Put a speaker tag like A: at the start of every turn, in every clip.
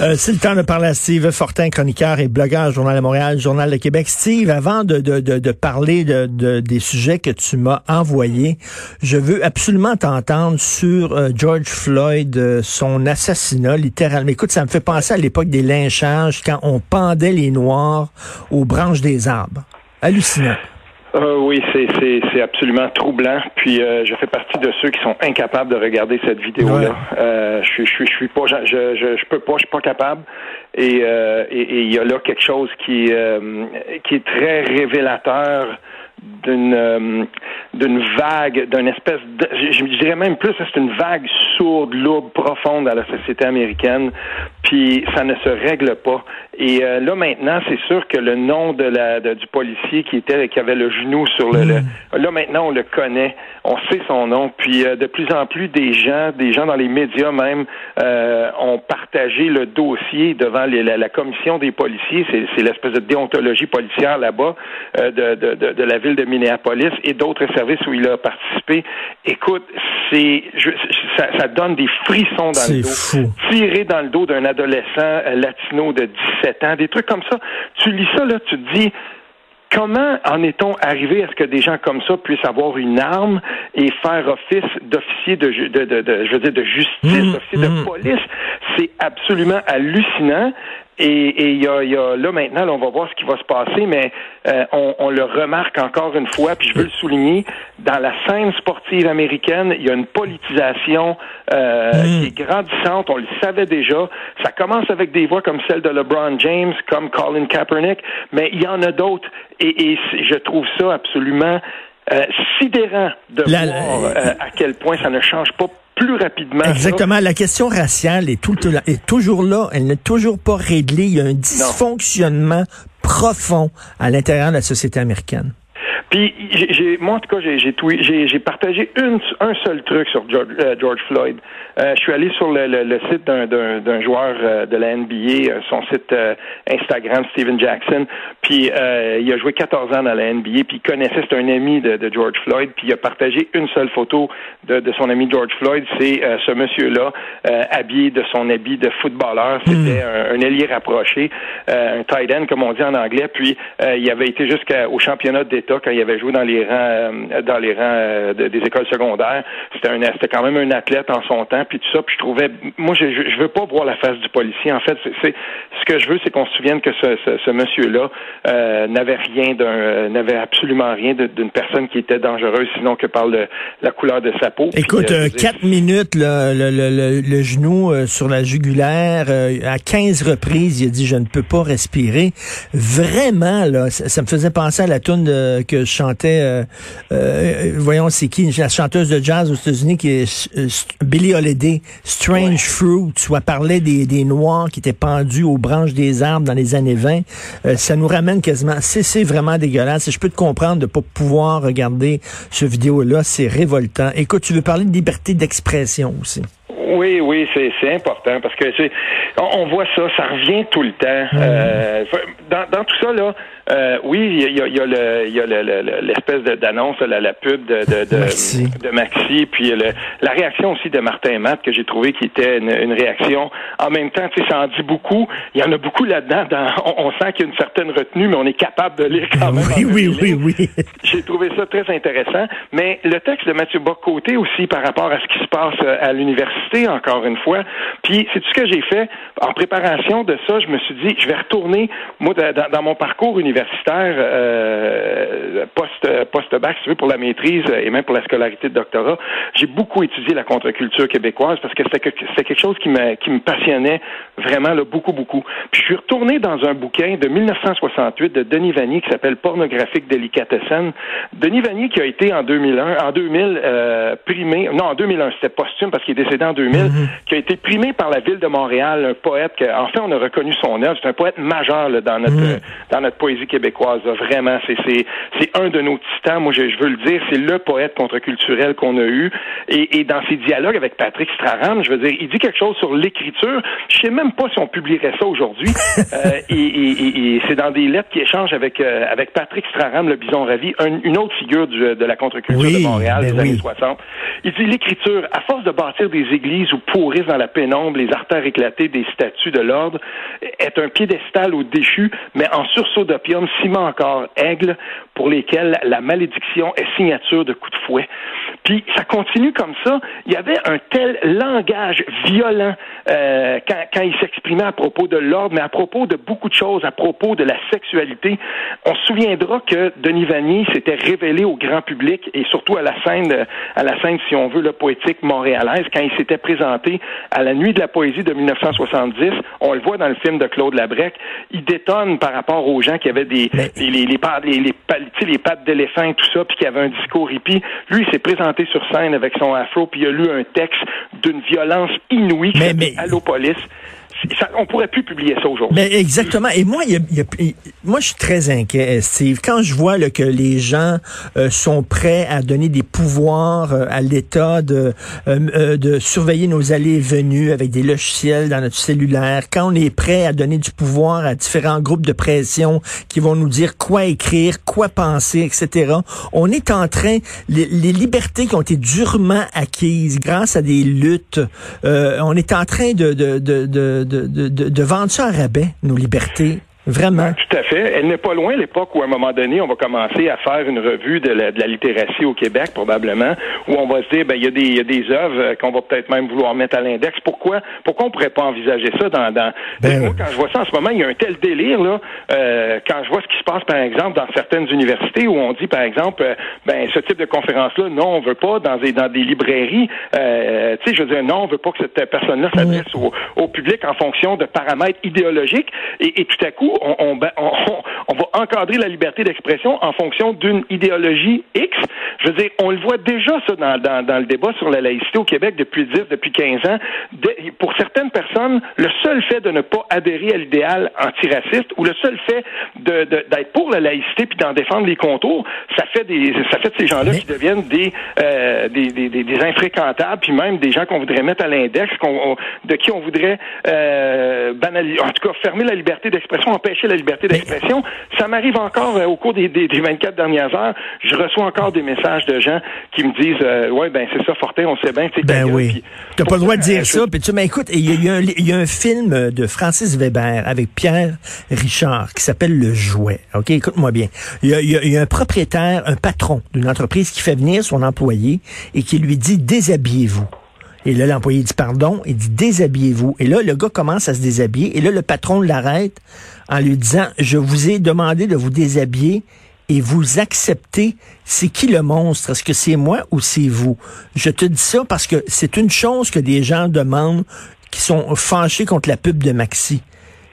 A: Euh, c'est le temps de parler à Steve Fortin, chroniqueur et blogueur Journal de Montréal, Journal de Québec. Steve, avant de, de, de, parler de, des sujets que tu m'as envoyés, je veux absolument t'entendre sur euh, George Floyd, euh, son assassinat, littéralement. Écoute, ça me fait penser à l'époque des lynchages, quand on pendait les Noirs aux branches des arbres. Hallucinant.
B: Euh, oui, c'est absolument troublant. Puis euh, je fais partie de ceux qui sont incapables de regarder cette vidéo-là. Euh, je, je, je suis pas, je, je, je peux pas, je suis pas capable. Et et il y a là quelque chose qui qui est très révélateur d'une d'une vague, d'une espèce de, je, dirais même plus, c'est une vague sourde, lourde, profonde à la société américaine, puis ça ne se règle pas. Et euh, là maintenant, c'est sûr que le nom de la du policier qui était qui avait le genou sur le, hmm. là maintenant on le connaît, on sait son nom, puis euh, de plus en plus des gens, des gens dans les médias même euh, ont partagé le dossier devant les, la, commission des policiers, c'est l'espèce de déontologie policière là-bas de, de, de, de la ville de Minneapolis et d'autres où il a participé. Écoute, c'est ça, ça, donne des frissons dans le dos. Tirer dans le dos d'un adolescent euh, latino de 17 ans, des trucs comme ça. Tu lis ça, là, tu te dis comment en est-on arrivé à ce que des gens comme ça puissent avoir une arme et faire office d'officier de, de, de, je veux dire, de justice, mmh, d'officier de mmh. police? C'est absolument hallucinant. Et, il y, a, y, a, là maintenant, on va voir ce qui va se passer, mais euh, on, on, le remarque encore une fois, puis je veux le souligner, dans la scène sportive américaine, il y a une politisation euh, hmm. qui est grandissante. On le savait déjà. Ça commence avec des voix comme celle de LeBron James, comme Colin Kaepernick, mais il y en a d'autres. Et, et je trouve ça absolument euh, sidérant de voir euh, à quel point ça ne change pas plus rapidement.
A: Exactement. La question raciale est, tout, est toujours là. Elle n'est toujours pas réglée. Il y a un dysfonctionnement profond à l'intérieur de la société américaine.
B: Puis, j'ai, moi, en tout cas, j'ai, j'ai, j'ai partagé une, un seul truc sur George, euh, George Floyd. Euh, je suis allé sur le, le, le site d'un, d'un, d'un joueur euh, de la NBA, son site Instagram, Steven Jackson. Puis, il a joué 14 ans dans la NBA, puis il connaissait, c'est un ami de, de, George Floyd, puis il a partagé une seule photo de, de son ami George Floyd. C'est ce monsieur-là, habillé de son habit de footballeur. Hmm. C'était un, un, ailier rapproché, un tight end, comme on dit en anglais. Puis, il avait été jusqu'au championnat d'État quand il avait joué dans les rangs euh, dans les rangs euh, des écoles secondaires. C'était un c'était quand même un athlète en son temps puis tout ça. Puis je trouvais moi je, je veux pas voir la face du policier. En fait, c'est ce que je veux, c'est qu'on se souvienne que ce, ce, monsieur-là euh, n'avait rien d'un n'avait absolument rien d'une personne qui était dangereuse, sinon que par le, la couleur de sa peau.
A: Écoute, quatre minutes le, le, le, genou sur la jugulaire à 15 reprises, il a dit je ne peux pas respirer. Vraiment là, ça, me faisait penser à la tune que chantait, euh, euh, voyons, c'est qui, la chanteuse de jazz aux États-Unis qui est euh, Billie Holiday, Strange Fruit, soit parlait des, des Noirs qui étaient pendus aux branches des arbres dans les années 20. ça nous ramène quasiment, c'est vraiment dégueulasse. Et je peux te comprendre de pas pouvoir regarder ce vidéo-là, c'est révoltant. Écoute, tu veux parler de liberté d'expression aussi.
B: Oui, oui, c'est important parce que on, on voit ça, ça revient tout le temps. Euh, dans, dans, tout ça là, euh, oui, il y a, y a, le, y a l'espèce d'annonce, la, la, pub de, de, de, Maxi. de Maxi, puis le, la réaction aussi de Martin Matt que j'ai trouvé qui était une, une, réaction. En même temps, tu sais, ça en dit beaucoup. Il y en a beaucoup là-dedans. On, on, sent qu'il y a une certaine retenue, mais on est capable de lire quand même.
A: Oui, oui, oui, oui.
B: J'ai trouvé ça très intéressant. Mais le texte de Mathieu Bocoté aussi par rapport à ce qui se passe euh, à l'université, encore une fois. Puis, c'est tout ce que j'ai fait en préparation de ça. Je me suis dit, je vais retourner, moi, dans, dans mon parcours universitaire universitaire euh, post post bac, si tu veux, pour la maîtrise et même pour la scolarité de doctorat, j'ai beaucoup étudié la contre-culture québécoise parce que c'était quelque chose qui me qui me passionnait vraiment là, beaucoup beaucoup. Puis je suis retourné dans un bouquin de 1968 de Denis Vanier qui s'appelle Pornographique délicatessen. Denis Vanier qui a été en 2001, en 2000 euh, primé, non en 2001 c'était posthume parce qu'il est décédé en 2000, mm-hmm. qui a été primé par la ville de Montréal, un poète que, enfin on a reconnu son œuvre, c'est un poète majeur là, dans notre mm-hmm. dans notre poésie québécoise. Vraiment, c'est un de nos titans. Moi je, je veux le dire, c'est le poète contre-culturel qu'on a eu. Et, et dans ses dialogues avec Patrick Straham, je veux dire, il dit quelque chose sur l'écriture. Je sais même pas si on publierait ça aujourd'hui. euh, et, et, et c'est dans des lettres qu'il échange avec euh, avec Patrick Straham, le bison ravi, une autre figure du, de la contre-culture de Montréal ben des années 60. Il dit l'écriture, à force de bâtir des églises où pourrissent dans la pénombre les artères éclatées des statues de l'ordre, est un piédestal au déchu, mais en sursaut d'opium, ciment encore aigle, pour lesquels la malédiction est signature de coups de fouet. Puis ça continue comme ça. Il y avait un tel langage violent euh, quand, quand, il s'exprimait à propos de l'ordre, mais à propos de beaucoup de choses, à propos de la sexualité. On se souviendra que Denis Vanier s'était révélé au grand public et surtout à la scène, à la scène, si on veut, le poétique montréalaise, quand il s'était présenté à la Nuit de la poésie de 1970. On le voit dans le film de Claude Labrec. Il détonne par rapport aux gens qui avaient des les, les, les, les, les pattes d'éléphant et tout ça, puis qui avaient un discours hippie. Lui, il s'est présenté sur scène avec son afro, puis il a lu un texte d'une violence inouïe mais, mais... Allopolis on pourrait plus publier ça aujourd'hui.
A: Mais exactement. Et moi, y a, moi, je suis très inquiet, Steve. Quand je vois que les gens euh, sont prêts à donner des pouvoirs euh, à l'État de, euh, de surveiller nos allées et venues avec des logiciels dans notre cellulaire, quand on est prêt à donner du pouvoir à différents groupes de pression qui vont nous dire quoi écrire, quoi penser, etc., on est en train, les, les libertés qui ont été durement acquises grâce à des luttes, on est en train de, de, de, de de, de, de, vendre ça à rabais, nos libertés. Vraiment.
B: Tout à fait. Elle n'est pas loin l'époque où, à un moment donné, on va commencer à faire une revue de la, de la littératie au Québec, probablement, où on va se dire, ben, il y a des, y a des œuvres euh, qu'on va peut-être même vouloir mettre à l'index. Pourquoi, pourquoi on pourrait pas envisager ça dans, dans... Ben, moi, quand je vois ça en ce moment, il y a un tel délire, là, euh, quand je vois ce qui se passe, par exemple, dans certaines universités où on dit, par exemple, euh, ben, ce type de conférence-là, non, on veut pas dans des, dans des librairies, euh, tu sais, je veux dire, non, on veut pas que cette personne-là s'adresse au, au, public en fonction de paramètres idéologiques. Et, et tout à coup, on, ben, on, on, va encadrer la liberté d'expression en fonction d'une idéologie X. Je veux dire, on le voit déjà ça dans, dans, dans, le débat sur la laïcité au Québec depuis 10, depuis 15 ans. pour certaines personnes, le seul fait de ne pas adhérer à l'idéal antiraciste ou le seul fait de, d'être pour la laïcité puis d'en défendre les contours, ça fait des ça fait de ces gens-là qui deviennent des, euh, des, des, des, infréquentables puis même des gens qu'on voudrait mettre à l'index, qu'on, de qui on voudrait euh, banaliser, en tout cas fermer la liberté d'expression, empêcher la liberté d'expression. Ça m'arrive encore euh, au cours des, des, 24 dernières heures. Je reçois encore des messages de gens qui me disent euh, Ouais, ben c'est ça, Fortin, on sait bien.
A: Ben oui. T'as pas le droit de dire ça. Puis tu mais écoute, il y, y, a un film de Francis Weber avec Pierre Richard qui s'appelle Le Jouet. OK, écoute-moi bien. Il y, y a un propriétaire, un patron d'une entreprise qui fait venir son employé et qui lui dit Déshabillez-vous. Et là, l'employé dit pardon, il dit déshabillez-vous. Et là, le gars commence à se déshabiller. Et là, le patron l'arrête en lui disant, je vous ai demandé de vous déshabiller et vous acceptez, c'est qui le monstre? Est-ce que c'est moi ou c'est vous? Je te dis ça parce que c'est une chose que des gens demandent qui sont fâchés contre la pub de Maxi.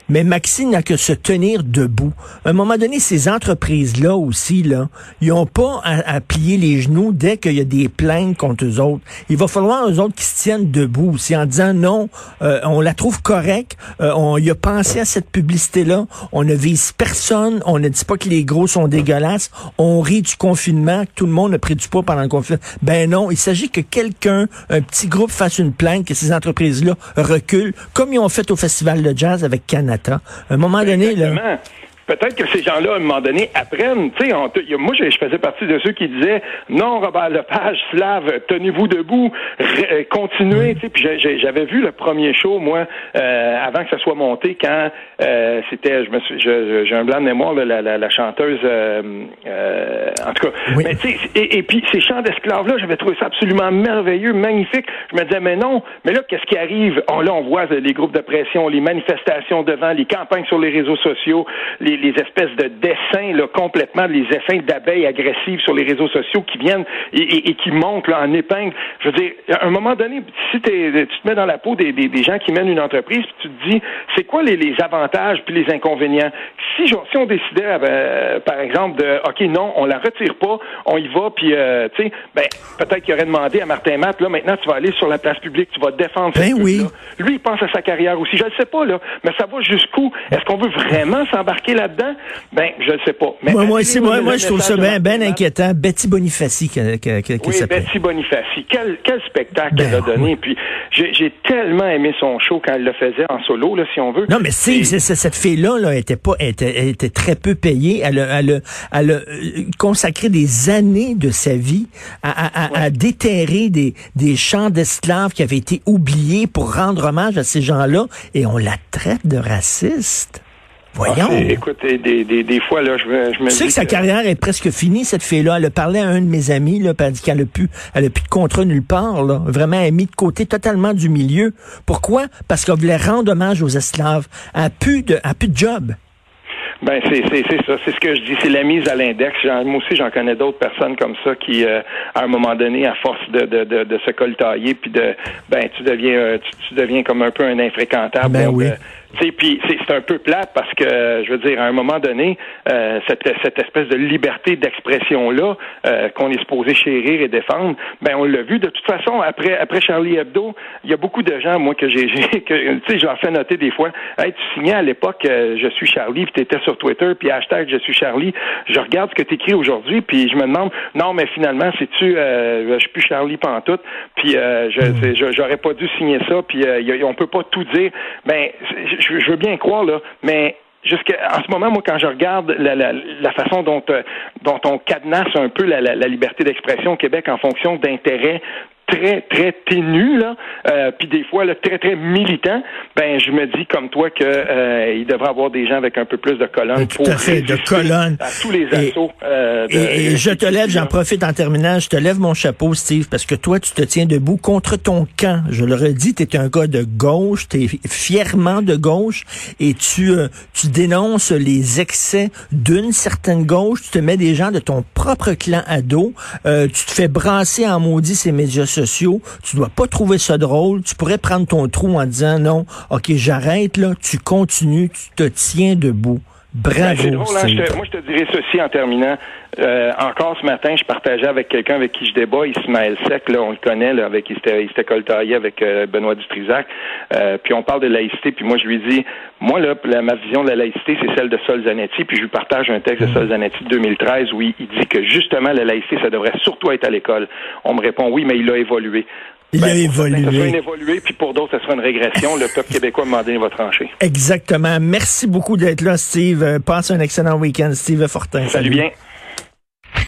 A: Mais Maxi n'a que se tenir debout. À un moment donné, ces entreprises-là aussi, là, ils n'ont pas à, plier les genoux dès qu'il y a des plaintes contre eux autres. Il va falloir eux autres qui se tiennent debout aussi en disant non, euh, on la trouve correcte, euh, on y a pensé à cette publicité-là, on ne vise personne, on ne dit pas que les gros sont dégueulasses, on rit du confinement, tout le monde a pris du poids pendant le confinement. Ben non, il s'agit que quelqu'un, un petit groupe fasse une plainte, que ces entreprises-là reculent, comme ils ont fait au Festival de jazz avec Canada à un moment donné, là
B: peut-être que ces gens-là, à un moment donné, apprennent. Tu sais, moi, je, faisais partie de ceux qui disaient non, Robert Lepage, Flav, tenez-vous debout, euh, continuez. Tu sais, puis j'avais vu le premier show, moi, euh, avant que ça soit monté, quand euh, c'était, je me suis, j'ai un blanc de mémoire, la, la, la, chanteuse, en tout cas. Mais tu sais, et, puis ces chants d'esclaves-là, j'avais trouvé ça absolument merveilleux, magnifique. Je me disais, mais non, mais là, qu'est-ce qui arrive? On, là, on voit les groupes de pression, les manifestations devant, les campagnes sur les réseaux sociaux, les les, espèces de dessins là, complètement, les dessins d'abeilles agressives sur les réseaux sociaux qui viennent et, qui montent là, en épingle. Je veux dire, à un moment donné, si tu te mets dans la peau des, des, gens qui mènent une entreprise, puis tu te dis, c'est quoi les, les, avantages puis les inconvénients? Si, si on décidait, euh, par exemple, de, OK, non, on la retire pas, on y va, puis, euh, tu sais, ben, peut-être qu'il aurait demandé à Martin Matt, là, maintenant, tu vas aller sur la place publique, tu vas défendre
A: ben oui.
B: Lui, il pense à sa carrière aussi. Je ne sais pas, là, mais ça va jusqu'où? Est-ce qu'on veut vraiment s'embarquer là-dedans? Ben, je ne sais pas.
A: Mais moi, moi, moi, moi, je trouve ça bien ben inquiétant. Betty Bonifaci qui, qui, qui,
B: Oui, Betty Bonifaci. Quel, quel spectacle ben elle a donné. Puis, j'ai tellement aimé son show quand elle le faisait en solo, là, si on veut.
A: Non, mais si, cette fille-là, là, était pas, était, était très peu payée. Elle a, elle, a, elle a euh, consacré des années de sa vie à, à, à déterrer des, des champs d'esclaves qui avaient été oubliés pour rendre hommage à ces gens-là et on la traite de raciste. Voyons. Ah,
B: écoute, des, des, des, fois, là, je me, je me
A: Tu sais que sa carrière est presque finie, cette fille-là. Elle a parlé à un de mes amis, là, elle dit qu'elle a plus, elle a plus de contrat nulle part, là. Vraiment, elle est mise de côté totalement du milieu. Pourquoi? Parce qu'elle voulait rendre hommage aux esclaves. Elle a plus de, elle a plus de job.
B: Ben c'est c'est c'est ça, c'est ce que je dis, c'est la mise à l'index. Moi aussi, j'en connais d'autres personnes comme ça qui, euh, à un moment donné, à force de de, de, de se coltailler, puis de, ben tu deviens euh, tu, deviens comme un peu un infréquentable.
A: Ben oui.
B: Euh, puis c'est un peu plate parce que, je veux dire, à un moment donné, euh, cette, cette espèce de liberté d'expression là euh, qu'on est supposé chérir et défendre, ben on l'a vu. De toute façon après après Charlie Hebdo, il y a beaucoup de gens moi que j'ai que tu sais, je leur fais noter des fois, hey, tu signais à l'époque euh, je suis Charlie, puis tu étais sur Twitter, puis hashtag je suis Charlie, je regarde ce que tu écris aujourd'hui, puis je me demande non mais finalement c'est tu je suis plus Charlie pantoute, puis je j'aurais pas dû signer ça, puis on peut pas tout dire. Ben je, veux bien croire, là, mais en ce moment, moi, quand je regarde la, la, la façon dont, euh, dont on cadenasse un peu la, la liberté d'expression au Québec en fonction d'intérêts très, très ténu, là, euh, puis des fois là, très, très militant, ben je me dis comme toi que euh, il devrait avoir des gens avec un peu plus de colonnes
A: tout à fait, de colonnes.
B: À tous les assauts.
A: Euh, et, je te lève, j'en profite en terminant, je te lève mon chapeau, Steve, parce que toi, tu te tiens debout contre ton camp. Je le redis, tu es un gars de gauche, tu es fièrement de gauche, et tu, euh, tu dénonces les excès d'une certaine gauche, tu te mets des gens de ton propre clan à dos, euh, tu te fais brasser en maudit ces médias tu dois pas trouver ça drôle, tu pourrais prendre ton trou en disant non, ok, j'arrête là, tu continues, tu te tiens debout. Bravo.
B: Ben, drôle, hein, moi, je te dirais ceci en terminant. Euh, encore ce matin, je partageais avec quelqu'un avec qui je débat, Ismaël Sec, là, on le connaît, là, avec il s'était coltaillé avec euh, Benoît Dutrisac. Euh, puis on parle de laïcité, puis moi je lui dis, moi là, ma vision de la laïcité, c'est celle de Sol Zanetti, puis je lui partage un texte de Sol Zanetti de 2013 où il, dit que justement la laïcité, ça devrait surtout être à l'école. On me répond oui, mais il a évolué.
A: Il a ben, évolué. Ça
B: sera une évolué, puis pour d'autres, ça sera une régression. Le peuple québécois m'a donné votre trancher.
A: Exactement. Merci beaucoup d'être là, Steve. Passe un excellent week-end, Steve Fortin.
B: Salut bien.